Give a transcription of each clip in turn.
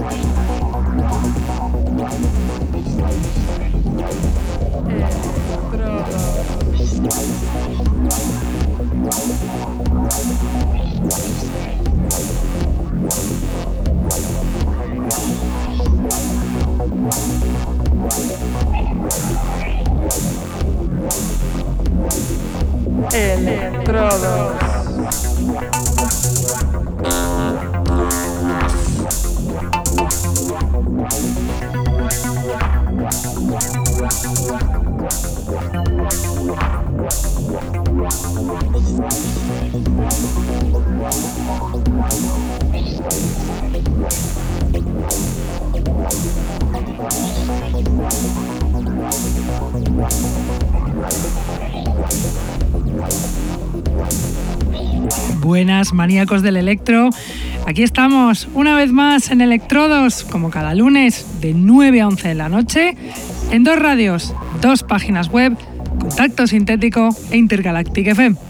Estrada. Electrodos. Maníacos del electro. Aquí estamos una vez más en Electrodos, como cada lunes, de 9 a 11 de la noche, en dos radios, dos páginas web, Contacto Sintético e Intergalactic FM.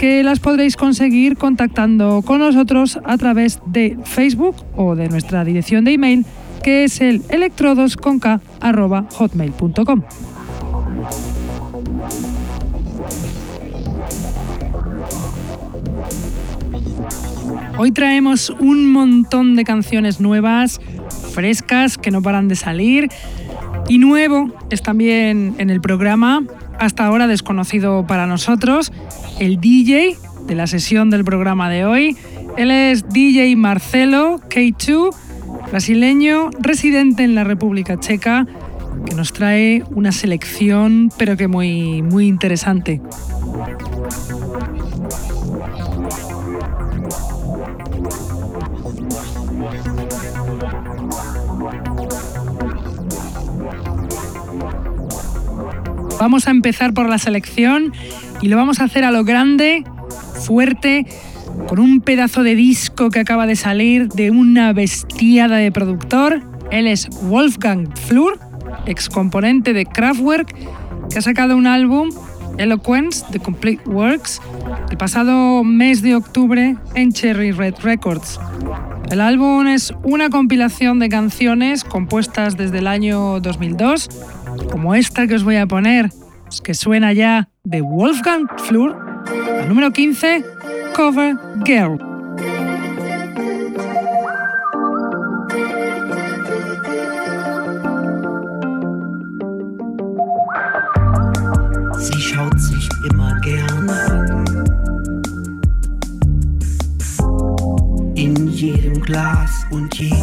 que las podréis conseguir contactando con nosotros a través de Facebook o de nuestra dirección de email que es el electrodosconk.hotmail.com. Hoy traemos un montón de canciones nuevas, frescas, que no paran de salir. Y nuevo es también en el programa, hasta ahora desconocido para nosotros, el DJ de la sesión del programa de hoy. Él es DJ Marcelo K2, brasileño, residente en la República Checa, que nos trae una selección, pero que muy, muy interesante. Vamos a empezar por la selección y lo vamos a hacer a lo grande, fuerte, con un pedazo de disco que acaba de salir de una bestiada de productor. Él es Wolfgang Flur, ex componente de Kraftwerk, que ha sacado un álbum, Eloquence, The Complete Works, el pasado mes de octubre en Cherry Red Records. El álbum es una compilación de canciones compuestas desde el año 2002, como esta que os voy a poner, que suena ya de Wolfgang Flur, al número 15, Cover Girl. Sie schaut sich immer gerne an. In jedem Glas und jedem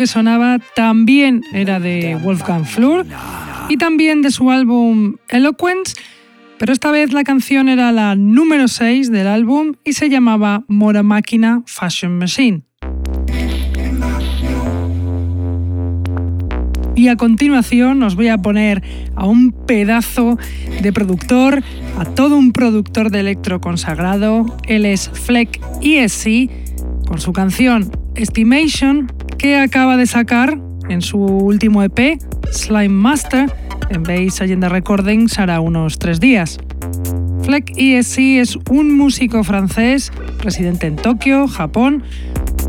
que sonaba también era de Wolfgang Flur y también de su álbum Eloquence, pero esta vez la canción era la número 6 del álbum y se llamaba Mora Máquina Fashion Machine. Y a continuación os voy a poner a un pedazo de productor, a todo un productor de electro consagrado. Él es Fleck ESC con su canción Estimation que acaba de sacar en su último EP, Slime Master, en Base Agenda Recordings hará unos tres días. Fleck ESC es un músico francés residente en Tokio, Japón,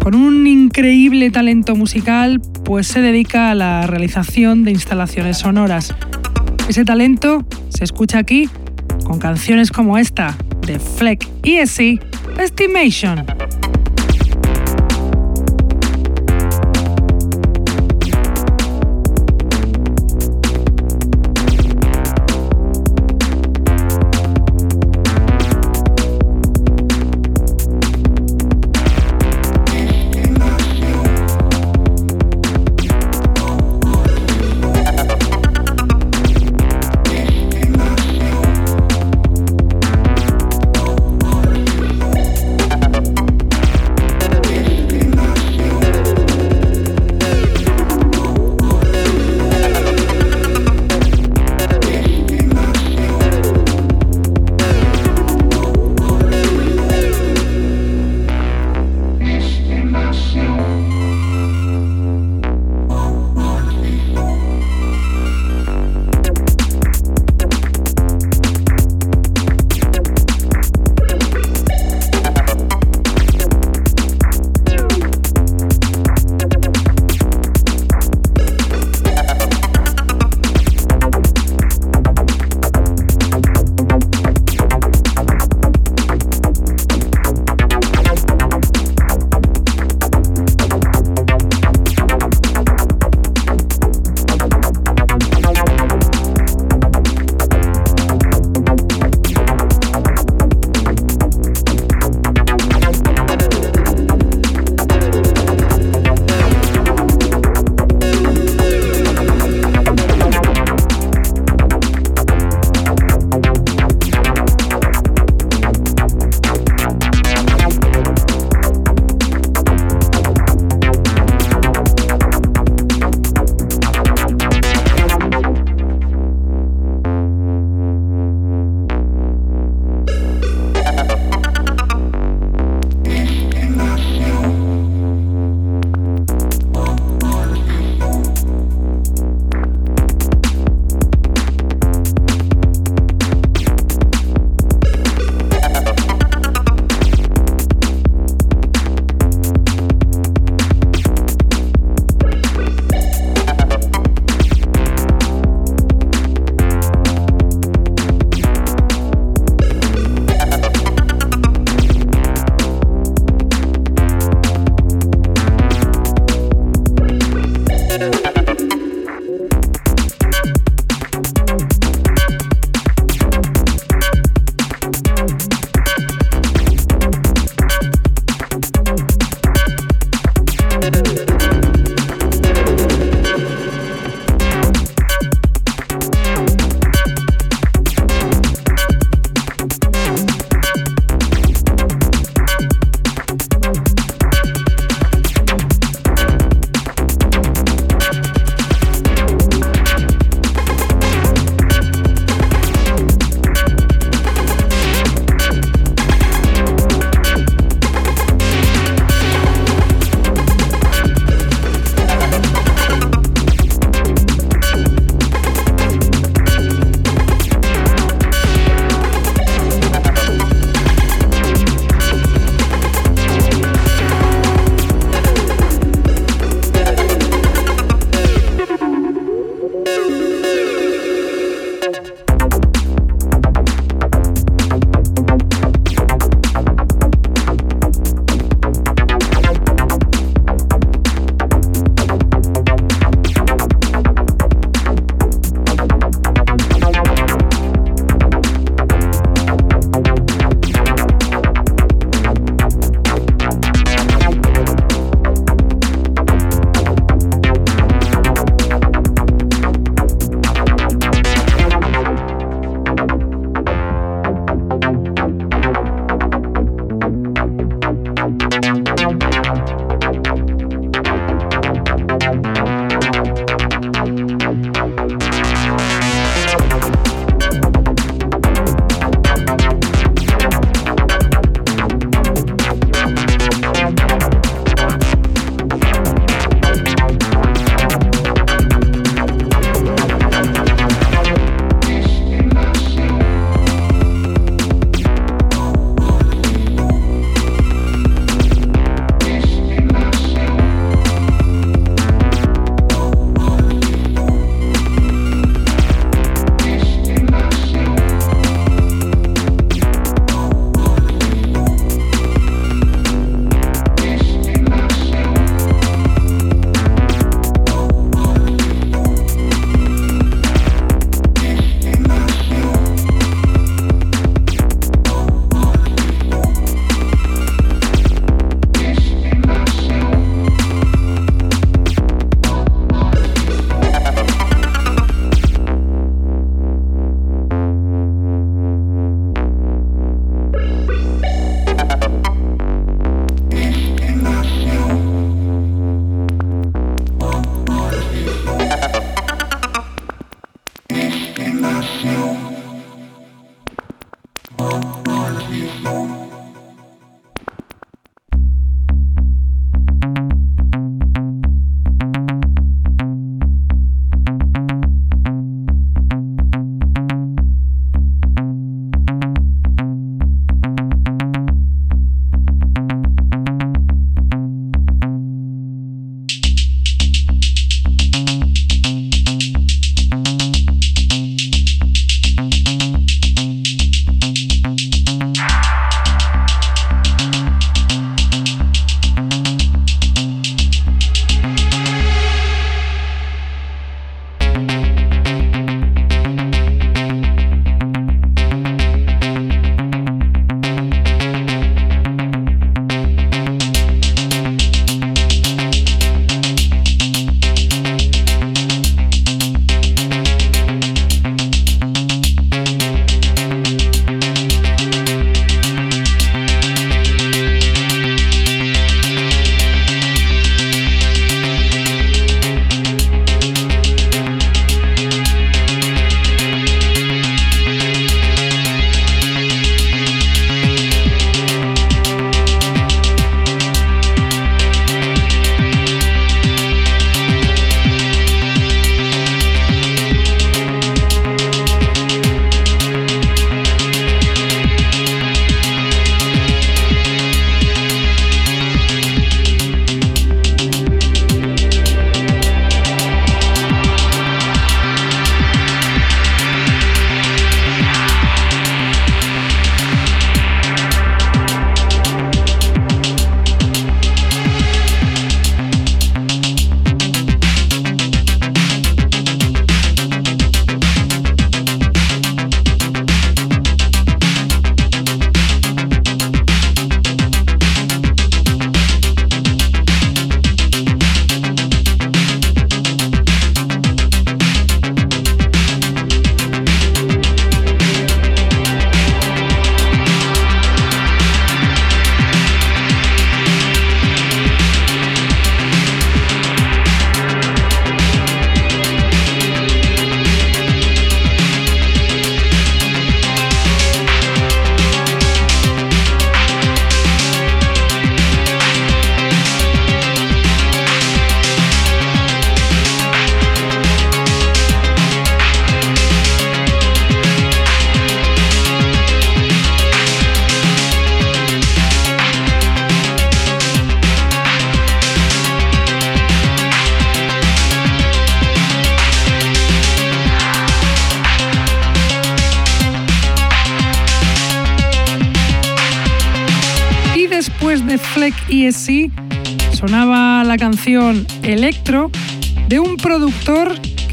con un increíble talento musical, pues se dedica a la realización de instalaciones sonoras. Ese talento se escucha aquí con canciones como esta de Fleck ESC, Estimation.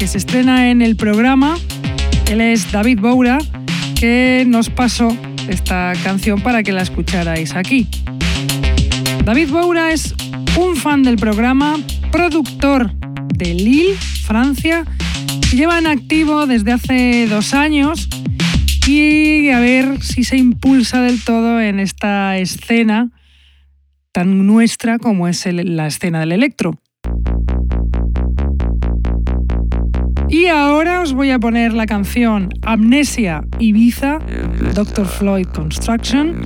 Se estrena en el programa. Él es David Boura, que nos pasó esta canción para que la escucharais aquí. David Boura es un fan del programa, productor de Lille, Francia, lleva en activo desde hace dos años y a ver si se impulsa del todo en esta escena tan nuestra como es la escena del electro. Voy a poner la canción Amnesia Ibiza, Dr. Floyd Construction,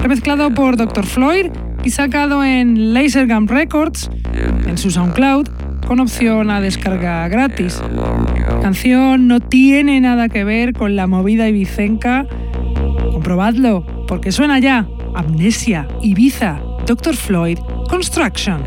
remezclado por Dr. Floyd y sacado en Lasergum Records, en su SoundCloud, con opción a descarga gratis. La canción no tiene nada que ver con la movida ibicenca. Comprobadlo, porque suena ya. Amnesia, Ibiza, Dr. Floyd, Construction.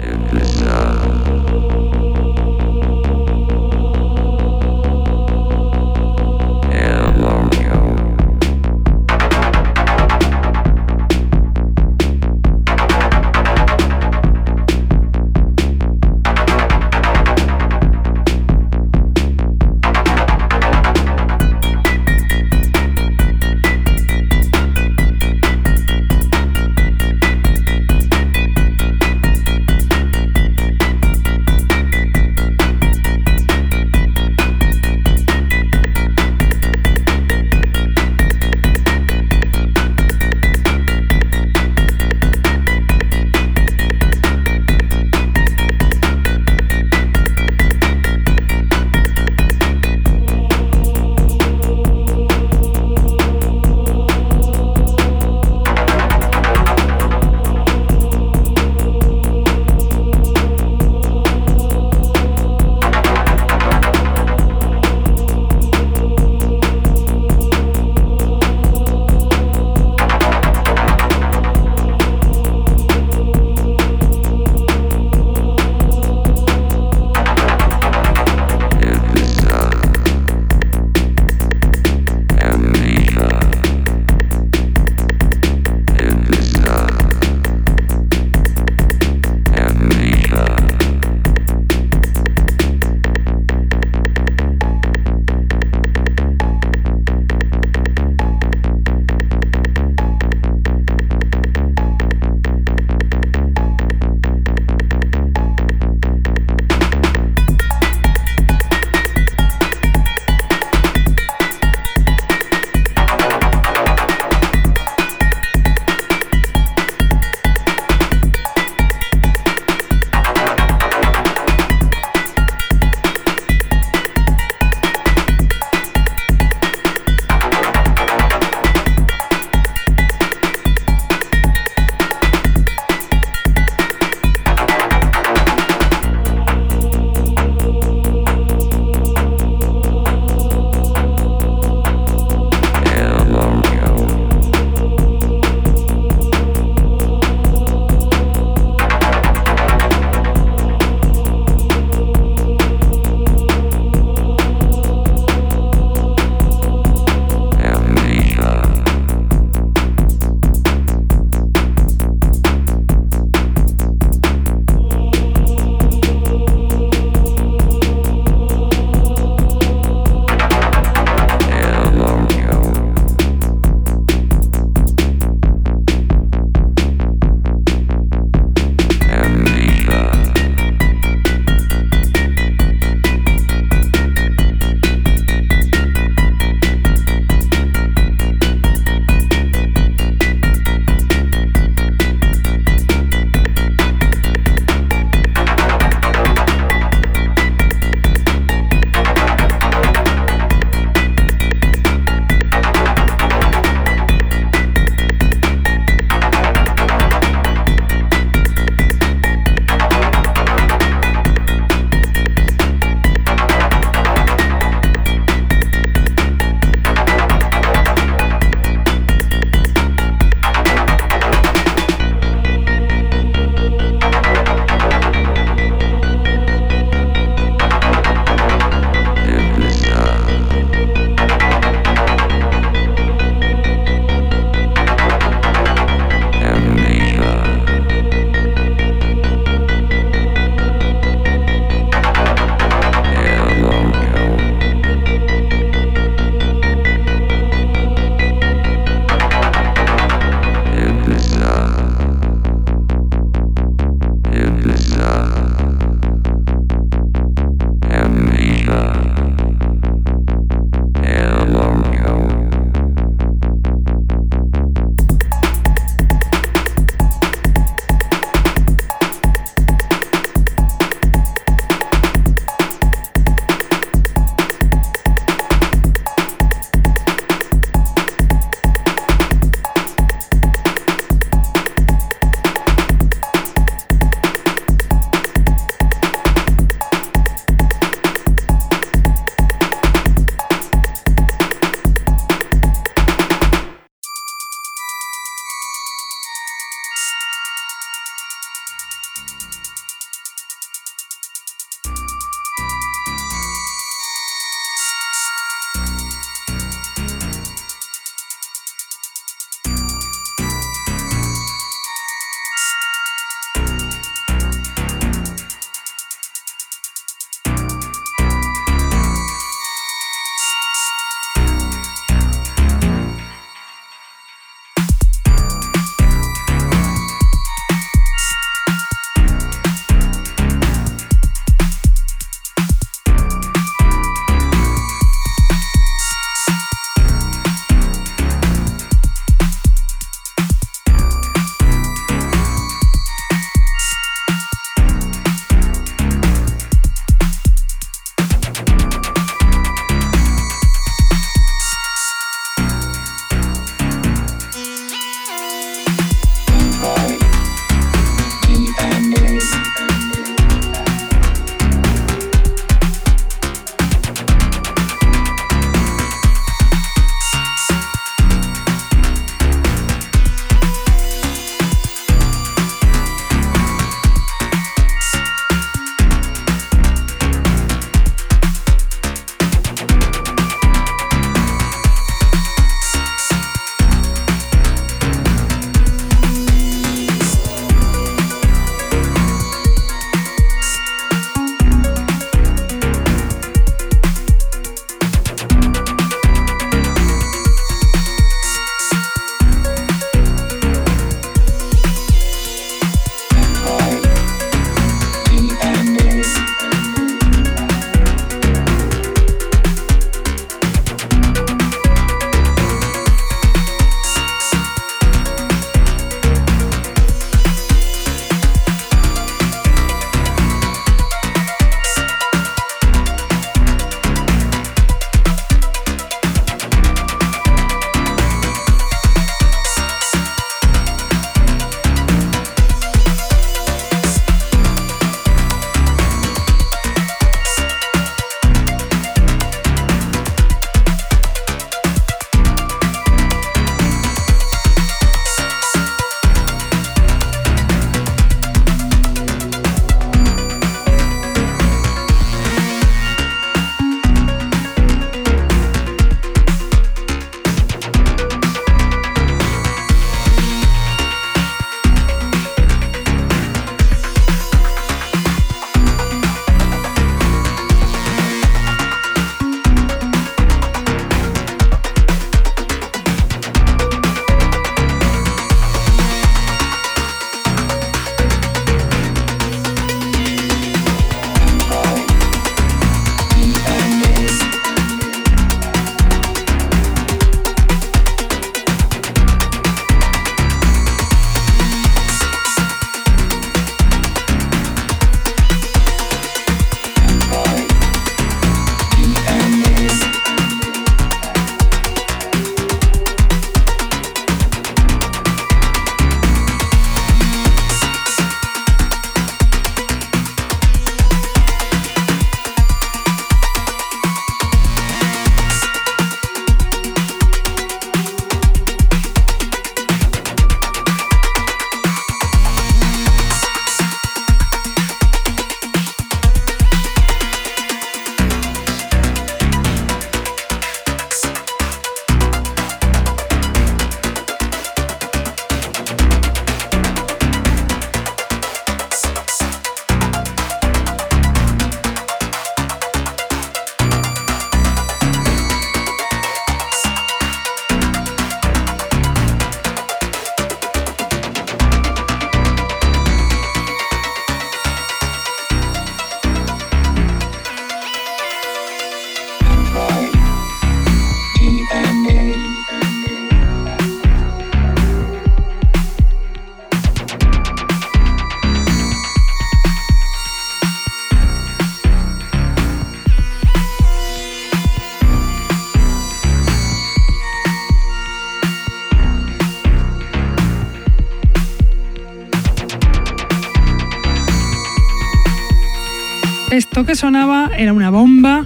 Sonaba era una bomba,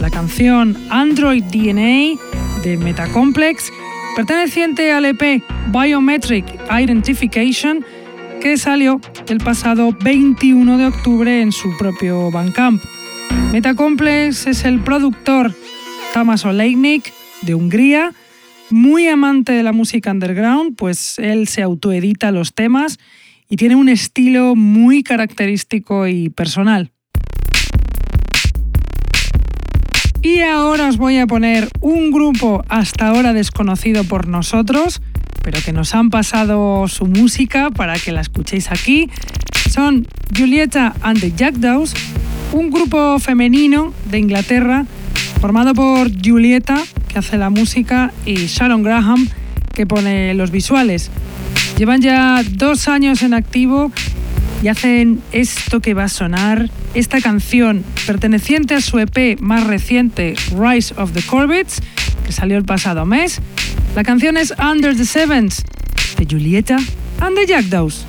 la canción Android DNA de Metacomplex, perteneciente al EP Biometric Identification, que salió el pasado 21 de octubre en su propio Bandcamp. Metacomplex es el productor Tamas Olejnik de Hungría, muy amante de la música underground, pues él se autoedita los temas y tiene un estilo muy característico y personal. Y ahora os voy a poner un grupo hasta ahora desconocido por nosotros, pero que nos han pasado su música para que la escuchéis aquí. Son Julieta and the Jackdaws, un grupo femenino de Inglaterra formado por Julieta, que hace la música, y Sharon Graham, que pone los visuales. Llevan ya dos años en activo y hacen esto que va a sonar, esta canción perteneciente a su EP más reciente, Rise of the Corbett's, que salió el pasado mes. La canción es Under the Sevens, de Julieta and the Jackdaws.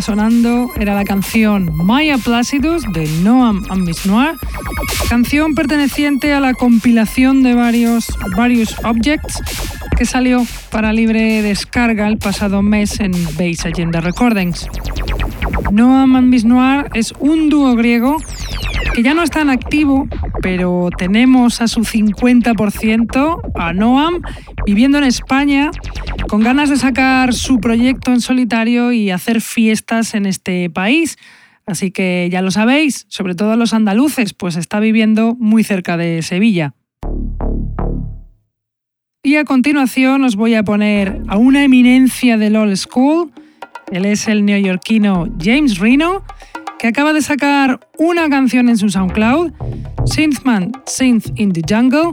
Sonando era la canción Maya Placidus de Noam and Miss Noir, canción perteneciente a la compilación de varios, varios Objects que salió para libre descarga el pasado mes en Base Agenda Recordings. Noam and Miss Noir es un dúo griego que ya no está en activo, pero tenemos a su 50% a Noam viviendo en España con ganas de sacar su proyecto en solitario y hacer fiestas en este país. Así que ya lo sabéis, sobre todo los andaluces, pues está viviendo muy cerca de Sevilla. Y a continuación os voy a poner a una eminencia del old school. Él es el neoyorquino James Reno, que acaba de sacar una canción en su SoundCloud, Synthman Synth in the Jungle,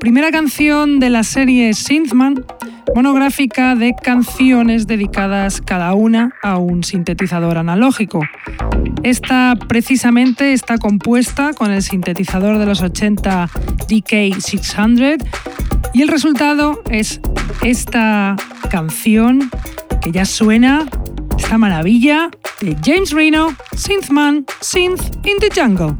primera canción de la serie Synthman, monográfica de canciones dedicadas cada una a un sintetizador analógico. Esta precisamente está compuesta con el sintetizador de los 80 DK600 y el resultado es esta canción que ya suena, esta maravilla de James Reno, Synthman, Synth in the Jungle.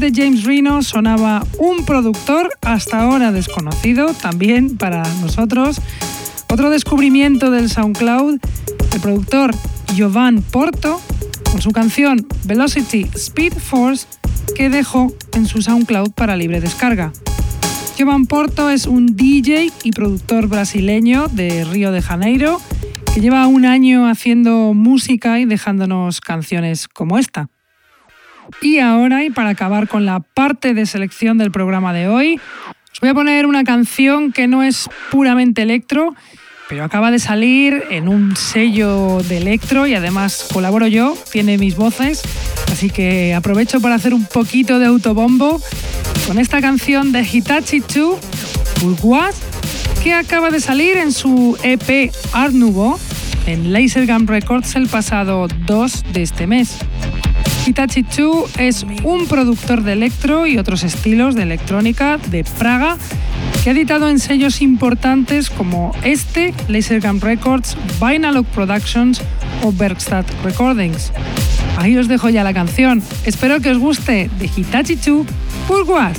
De James Reno sonaba un productor hasta ahora desconocido, también para nosotros. Otro descubrimiento del SoundCloud, el productor Jovan Porto, con su canción Velocity Speed Force, que dejó en su SoundCloud para libre descarga. Jovan Porto es un DJ y productor brasileño de Río de Janeiro que lleva un año haciendo música y dejándonos canciones como esta. Y ahora, y para acabar con la parte de selección del programa de hoy, os voy a poner una canción que no es puramente electro, pero acaba de salir en un sello de electro y además colaboro yo, tiene mis voces, así que aprovecho para hacer un poquito de autobombo con esta canción de Hitachi 2, Bourgeois, que acaba de salir en su EP Art Nouveau en Lasergun Records el pasado 2 de este mes. Hitachi 2 es un productor de electro y otros estilos de electrónica de Praga que ha editado en sellos importantes como este, Lasergun Records, Vinalog Productions o Bergstadt Recordings. Ahí os dejo ya la canción. Espero que os guste de Hitachi 2 Purguas.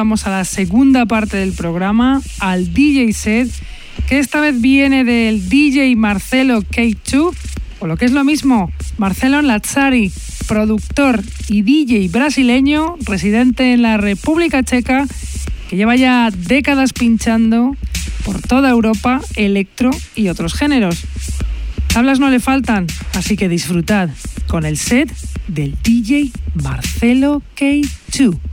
Vamos a la segunda parte del programa, al DJ set, que esta vez viene del DJ Marcelo K2, o lo que es lo mismo, Marcelo Lazzari, productor y DJ brasileño, residente en la República Checa, que lleva ya décadas pinchando por toda Europa electro y otros géneros. Tablas no le faltan, así que disfrutad con el set del DJ Marcelo K2.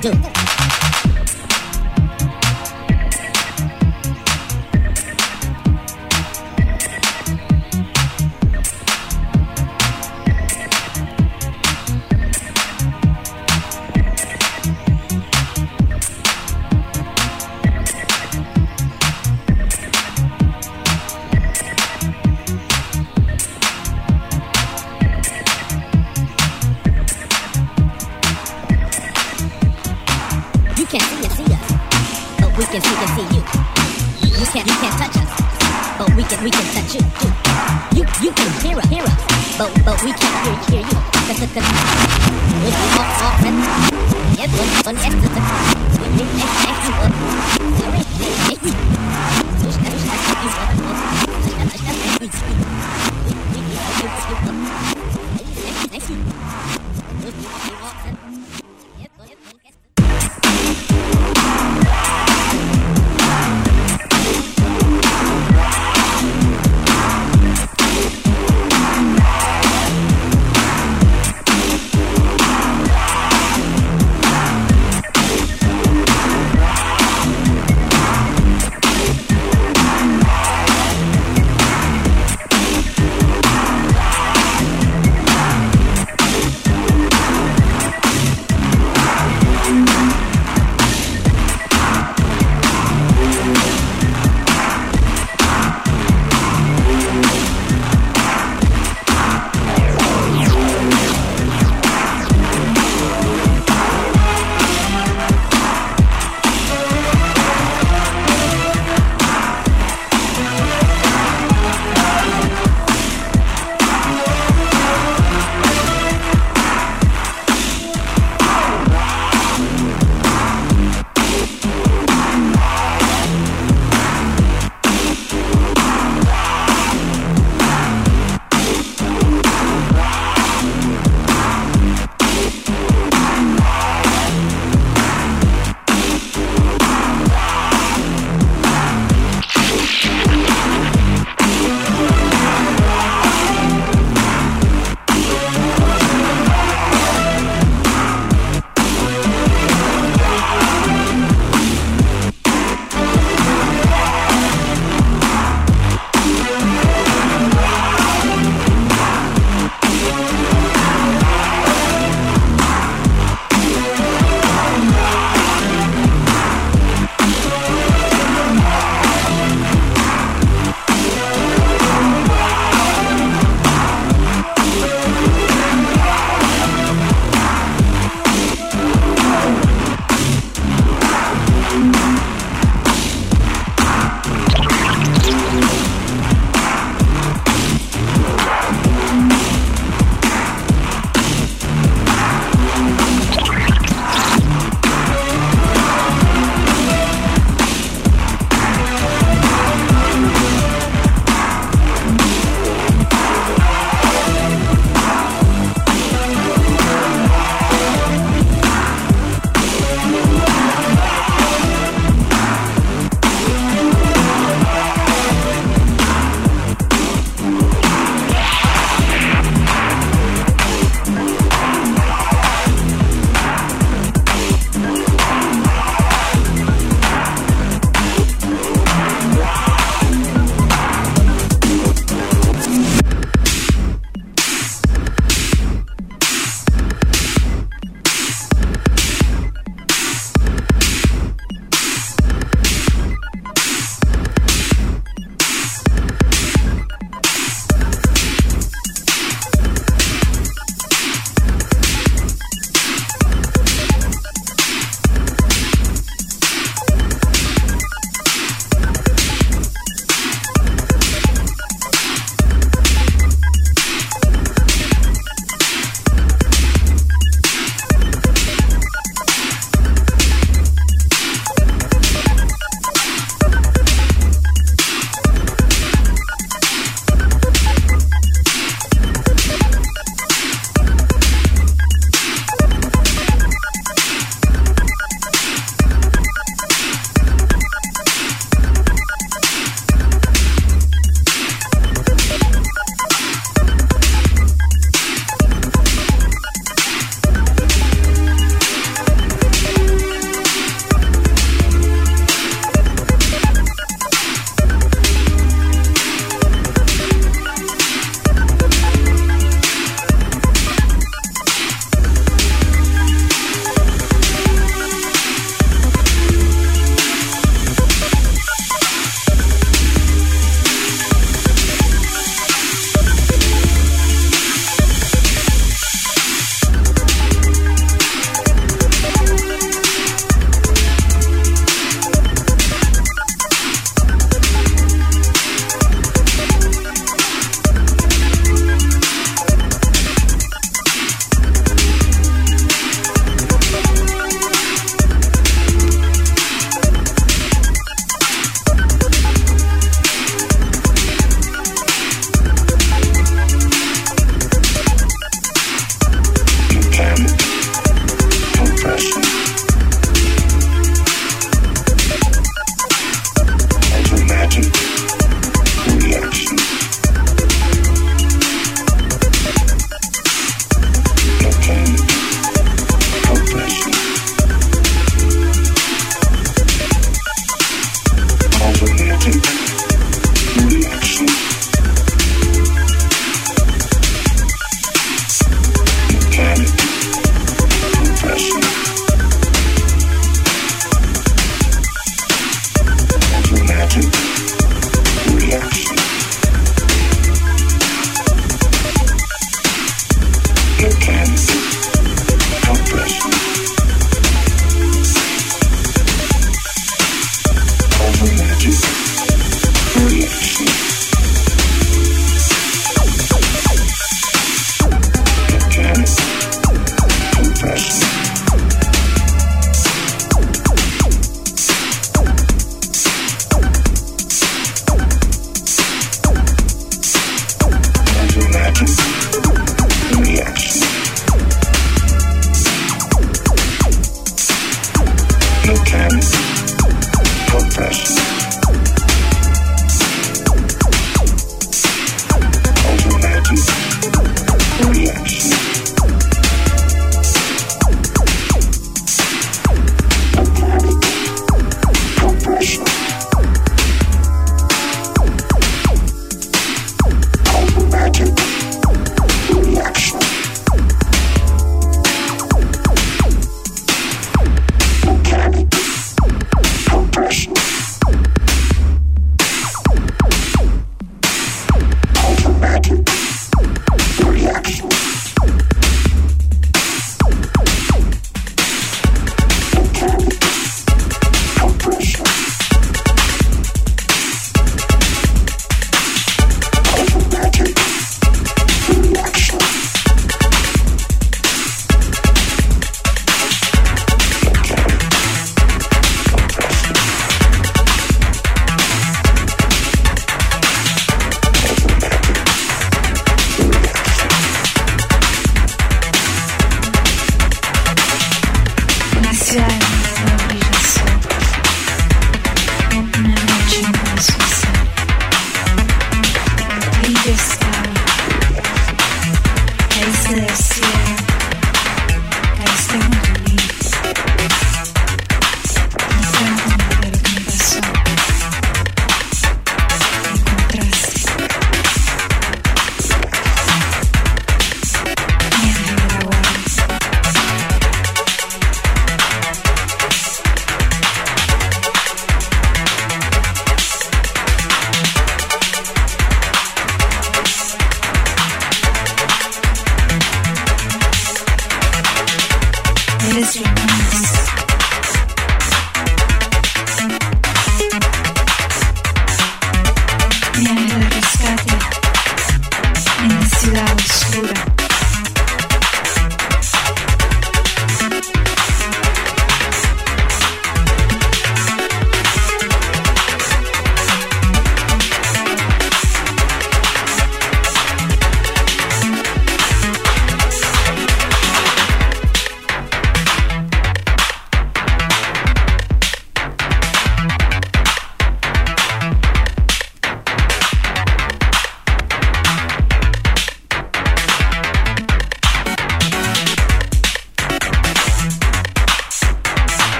Do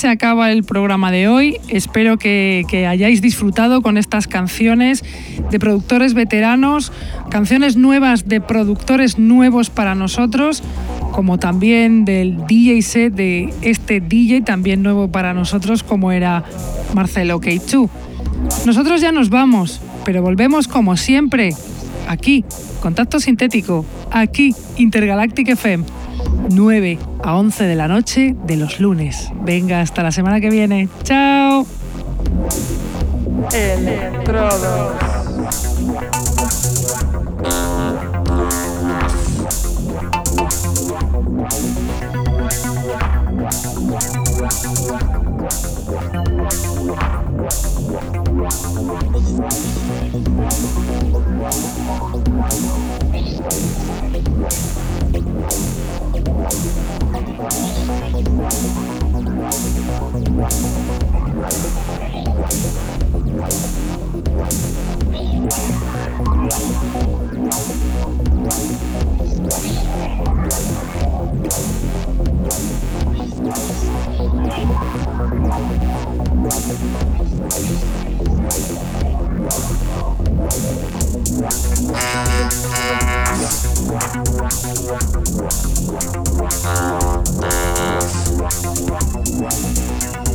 se acaba el programa de hoy. Espero que, hayáis disfrutado con estas canciones de productores veteranos, canciones nuevas de productores nuevos para nosotros, como también del DJ set de este DJ también nuevo para nosotros, como era Marcelo K2. Nosotros ya nos vamos, pero volvemos como siempre, aquí, Contacto Sintético, aquí, Intergalactic FM. 9 a 11 de la noche de los lunes. Venga, hasta la semana que viene. ¡Chao! Electrodos. Wow.